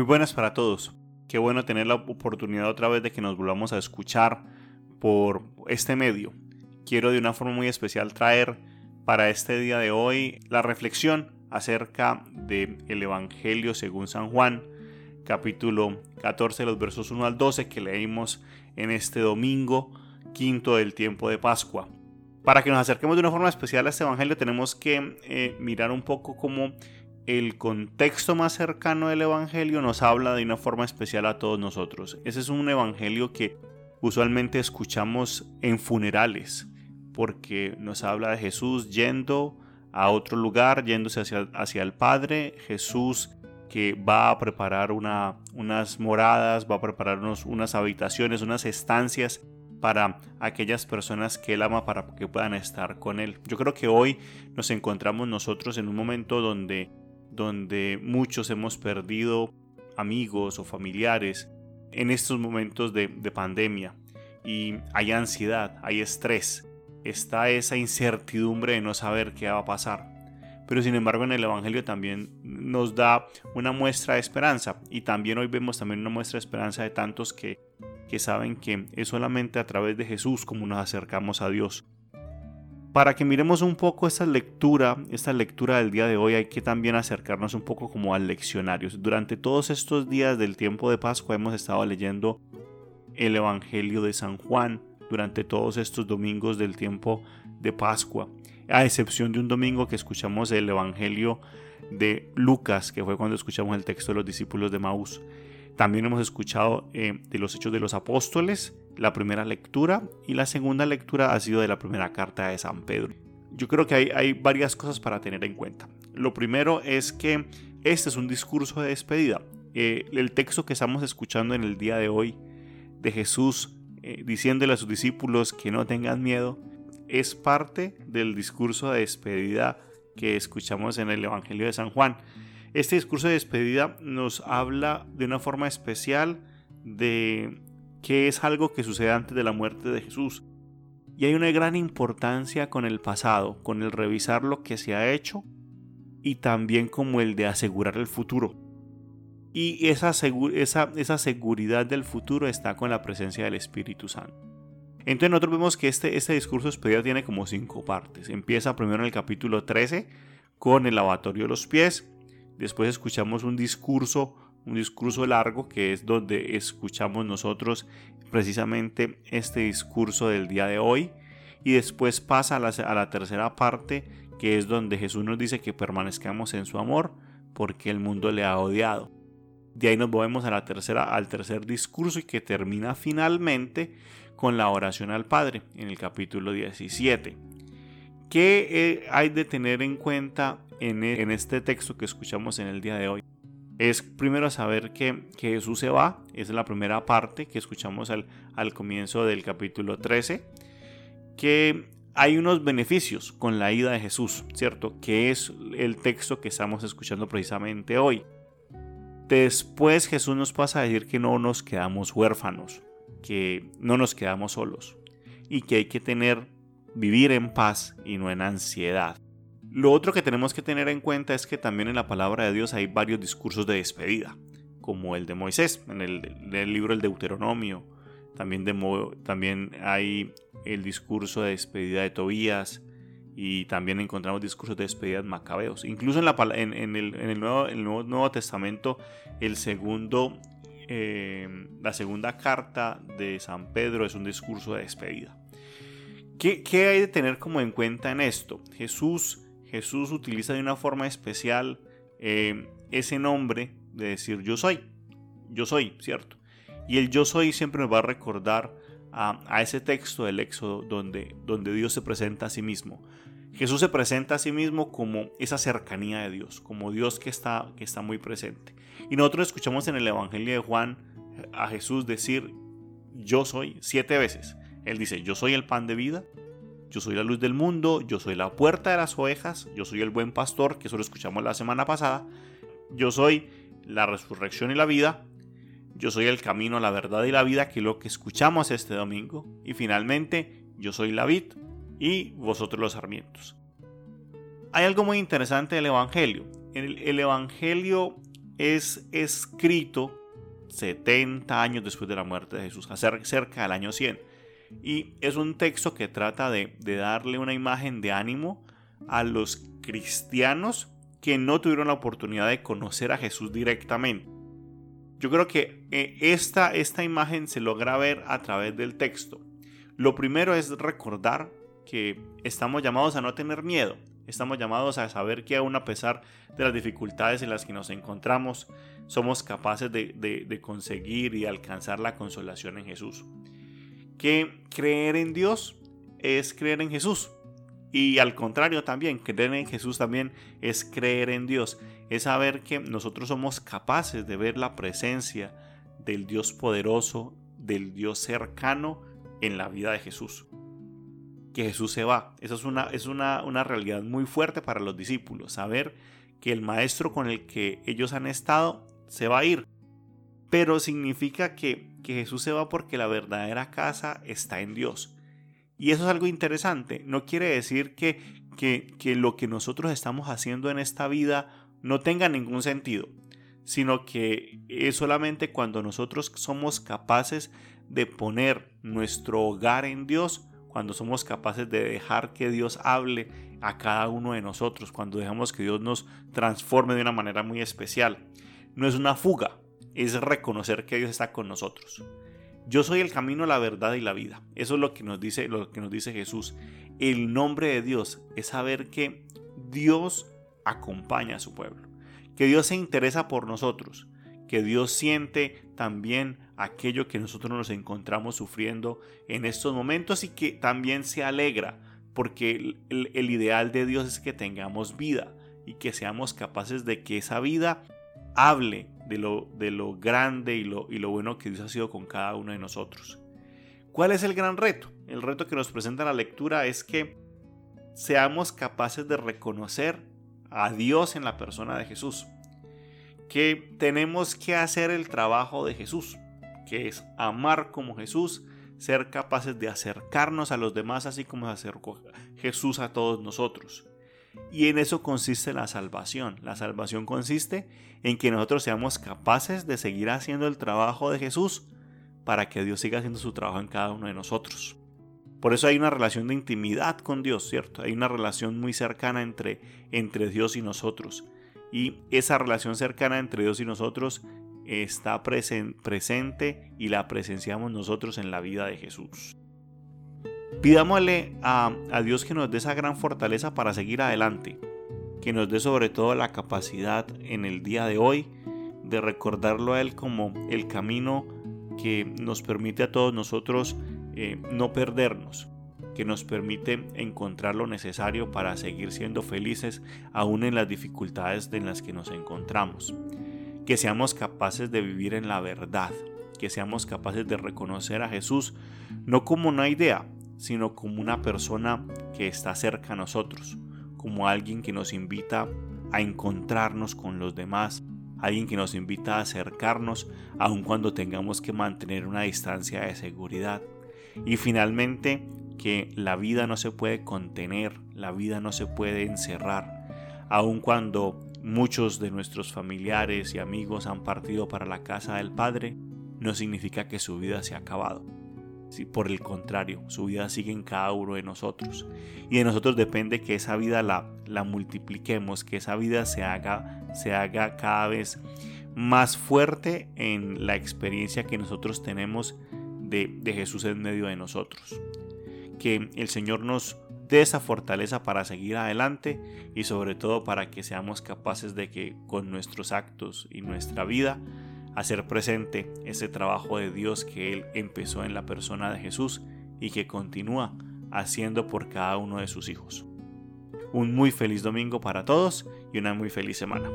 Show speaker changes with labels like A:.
A: Muy buenas para todos. Qué bueno tener la oportunidad otra vez de que nos volvamos a escuchar por este medio. Quiero de una forma muy especial traer para este día de hoy la reflexión acerca del el Evangelio según San Juan, capítulo 14, los versos 1 al 12 que leímos en este domingo quinto del tiempo de Pascua. Para que nos acerquemos de una forma especial a este Evangelio tenemos que eh, mirar un poco cómo el contexto más cercano del Evangelio nos habla de una forma especial a todos nosotros. Ese es un Evangelio que usualmente escuchamos en funerales, porque nos habla de Jesús yendo a otro lugar, yéndose hacia, hacia el Padre, Jesús que va a preparar una, unas moradas, va a preparar unas habitaciones, unas estancias para aquellas personas que Él ama para que puedan estar con Él. Yo creo que hoy nos encontramos nosotros en un momento donde donde muchos hemos perdido amigos o familiares en estos momentos de, pandemia. Y hay ansiedad, hay estrés, está esa incertidumbre de no saber qué va a pasar. Pero sin embargo en el Evangelio también nos da una muestra de esperanza. Y también hoy vemos también una muestra de esperanza de tantos que, que saben que es solamente a través de Jesús como nos acercamos a Dios para que miremos un poco esta lectura, esta lectura del día de hoy, hay que también acercarnos un poco como al leccionario. Durante todos estos días del tiempo de Pascua hemos estado leyendo el Evangelio de San Juan, durante todos estos domingos del tiempo de Pascua, a excepción de un domingo que escuchamos el Evangelio de Lucas, que fue cuando escuchamos el texto de los discípulos de Maús. También hemos escuchado eh, de los Hechos de los Apóstoles, la primera lectura, y la segunda lectura ha sido de la primera carta de San Pedro. Yo creo que hay, varias cosas para tener en cuenta. Lo primero es que este es un discurso de despedida. Eh, el texto que estamos escuchando en el día de hoy de Jesús eh, diciéndole a sus discípulos que no tengan miedo es parte del discurso de despedida que escuchamos en el Evangelio de San Juan. Este discurso de despedida nos habla de una forma especial de que es algo que sucede antes de la muerte de Jesús. Y hay una gran importancia con el pasado, con el revisar lo que se ha hecho y también como el de asegurar el futuro. Y esa, esa, esa seguridad del futuro está con la presencia del Espíritu Santo. Entonces nosotros vemos que este, este discurso de despedida tiene como cinco partes. Empieza primero en el capítulo 13 con el lavatorio de los pies, Después escuchamos un discurso, un discurso largo que es donde escuchamos nosotros precisamente este discurso del día de hoy. Y después pasa a la, tercera parte que es donde Jesús nos dice que permanezcamos en su amor porque el mundo le ha odiado. De ahí nos movemos a la tercera, al tercer discurso y que termina finalmente con la oración al Padre en el capítulo 17. ¿Qué eh, hay de tener en cuenta e, en, este texto que escuchamos en el día de hoy es primero saber que, Jesús se va, es la primera parte que escuchamos al, al comienzo del capítulo 13, que hay unos beneficios con la ida de Jesús, ¿cierto? Que es el texto que estamos escuchando precisamente hoy. Después Jesús nos pasa a decir que no nos quedamos huérfanos, que no nos quedamos solos y que hay que tener, vivir en paz y no en ansiedad. Lo otro que tenemos que tener en cuenta es que también en la palabra de Dios hay varios discursos de despedida, como el de Moisés, en el, libro del Deuteronomio. También, también hay el discurso de despedida de Tobías y también encontramos discursos de despedida de Macabeos. Incluso en, la, en, el, nuevo, nuevo, Testamento, el segundo, eh, la segunda carta de San Pedro es un discurso de despedida. ¿Qué, ¿Qué, hay de tener como en cuenta en esto? Jesús Jesús utiliza de una forma especial eh, ese nombre de decir yo soy. Yo soy, ¿cierto? Y el yo soy siempre nos va a recordar a, ese texto del Éxodo donde, Dios se presenta a sí mismo. Jesús se presenta a sí mismo como esa cercanía de Dios, como Dios que está, que está muy presente. Y nosotros escuchamos en el Evangelio de Juan a Jesús decir, yo soy, siete veces. Él dice, yo soy el pan de vida, yo soy la luz del mundo, yo soy la puerta de las ovejas, yo soy el buen pastor, que eso lo escuchamos la semana pasada, yo soy la resurrección y la vida, yo soy el camino, la verdad y la vida, que es lo que escuchamos este domingo, y finalmente yo soy la vid y vosotros los sarmientos. Hay algo muy interesante del Evangelio. El, el Evangelio es escrito 70 años después de la muerte de Jesús, cerca del año 100. Y es un texto que trata de, darle una imagen de ánimo a los cristianos que no tuvieron la oportunidad de conocer a Jesús directamente. Yo creo que eh, esta, esta imagen se logra ver a través del texto. Lo primero es recordar que estamos llamados a no tener miedo. Estamos llamados a saber que aún a pesar de las dificultades en las que nos encontramos, somos capaces de, conseguir y alcanzar la consolación en Jesús. Que creer en Dios es creer en Jesús. Y al contrario también, creer en Jesús también es creer en Dios. Es saber que nosotros somos capaces de ver la presencia del Dios poderoso, del Dios cercano en la vida de Jesús que Jesús se va. Eso es una, es una, una realidad muy fuerte para los discípulos, saber que el maestro con el que ellos han estado se va a ir. Pero significa que, que Jesús se va porque la verdadera casa está en Dios. Y eso es algo interesante. No quiere decir que, que, que lo que nosotros estamos haciendo en esta vida no tenga ningún sentido, sino que es solamente cuando nosotros somos capaces de poner nuestro hogar en Dios, cuando somos capaces de dejar que Dios hable a cada uno de nosotros, cuando dejamos que Dios nos transforme de una manera muy especial. No es una fuga, es reconocer que Dios está con nosotros. Yo soy el camino, la verdad y la vida. Eso es lo que nos dice, lo que nos dice Jesús. El nombre de Dios es saber que Dios acompaña a su pueblo, que Dios se interesa por nosotros, que Dios siente también aquello que nosotros nos encontramos sufriendo en estos momentos y que también se alegra, porque el, ideal de Dios es que tengamos vida y que seamos capaces de que esa vida hable de lo, de lo grande y lo, y lo bueno que Dios ha sido con cada uno de nosotros. ¿Cuál es el gran reto? El reto que nos presenta la lectura es que seamos capaces de reconocer a Dios en la persona de Jesús. Que tenemos que hacer el trabajo de Jesús que es amar como Jesús, ser capaces de acercarnos a los demás así como se acercó Jesús a todos nosotros. Y en eso consiste la salvación. La salvación consiste en que nosotros seamos capaces de seguir haciendo el trabajo de Jesús para que Dios siga haciendo su trabajo en cada uno de nosotros. Por eso hay una relación de intimidad con Dios, ¿cierto? Hay una relación muy cercana entre, entre Dios y nosotros. Y esa relación cercana entre Dios y nosotros está presente y la presenciamos nosotros en la vida de Jesús. Pidámosle a, Dios que nos dé esa gran fortaleza para seguir adelante, que nos dé sobre todo la capacidad en el día de hoy de recordarlo a Él como el camino que nos permite a todos nosotros eh, no perdernos, que nos permite encontrar lo necesario para seguir siendo felices aún en las dificultades en las que nos encontramos. Que seamos capaces de vivir en la verdad, que seamos capaces de reconocer a Jesús no como una idea, sino como una persona que está cerca a nosotros, como alguien que nos invita a encontrarnos con los demás, alguien que nos invita a acercarnos aun cuando tengamos que mantener una distancia de seguridad. Y finalmente, que la vida no se puede contener, la vida no se puede encerrar, aun cuando muchos de nuestros familiares y amigos han partido para la casa del Padre, no significa que su vida se ha acabado. Si por el contrario, su vida sigue en cada uno de nosotros. Y de nosotros depende que esa vida la, la multipliquemos, que esa vida se haga, se haga cada vez más fuerte en la experiencia que nosotros tenemos de, de Jesús en medio de nosotros. Que el Señor nos de esa fortaleza para seguir adelante y sobre todo para que seamos capaces de que con nuestros actos y nuestra vida hacer presente ese trabajo de Dios que Él empezó en la persona de Jesús y que continúa haciendo por cada uno de sus hijos. Un muy feliz domingo para todos y una muy feliz semana.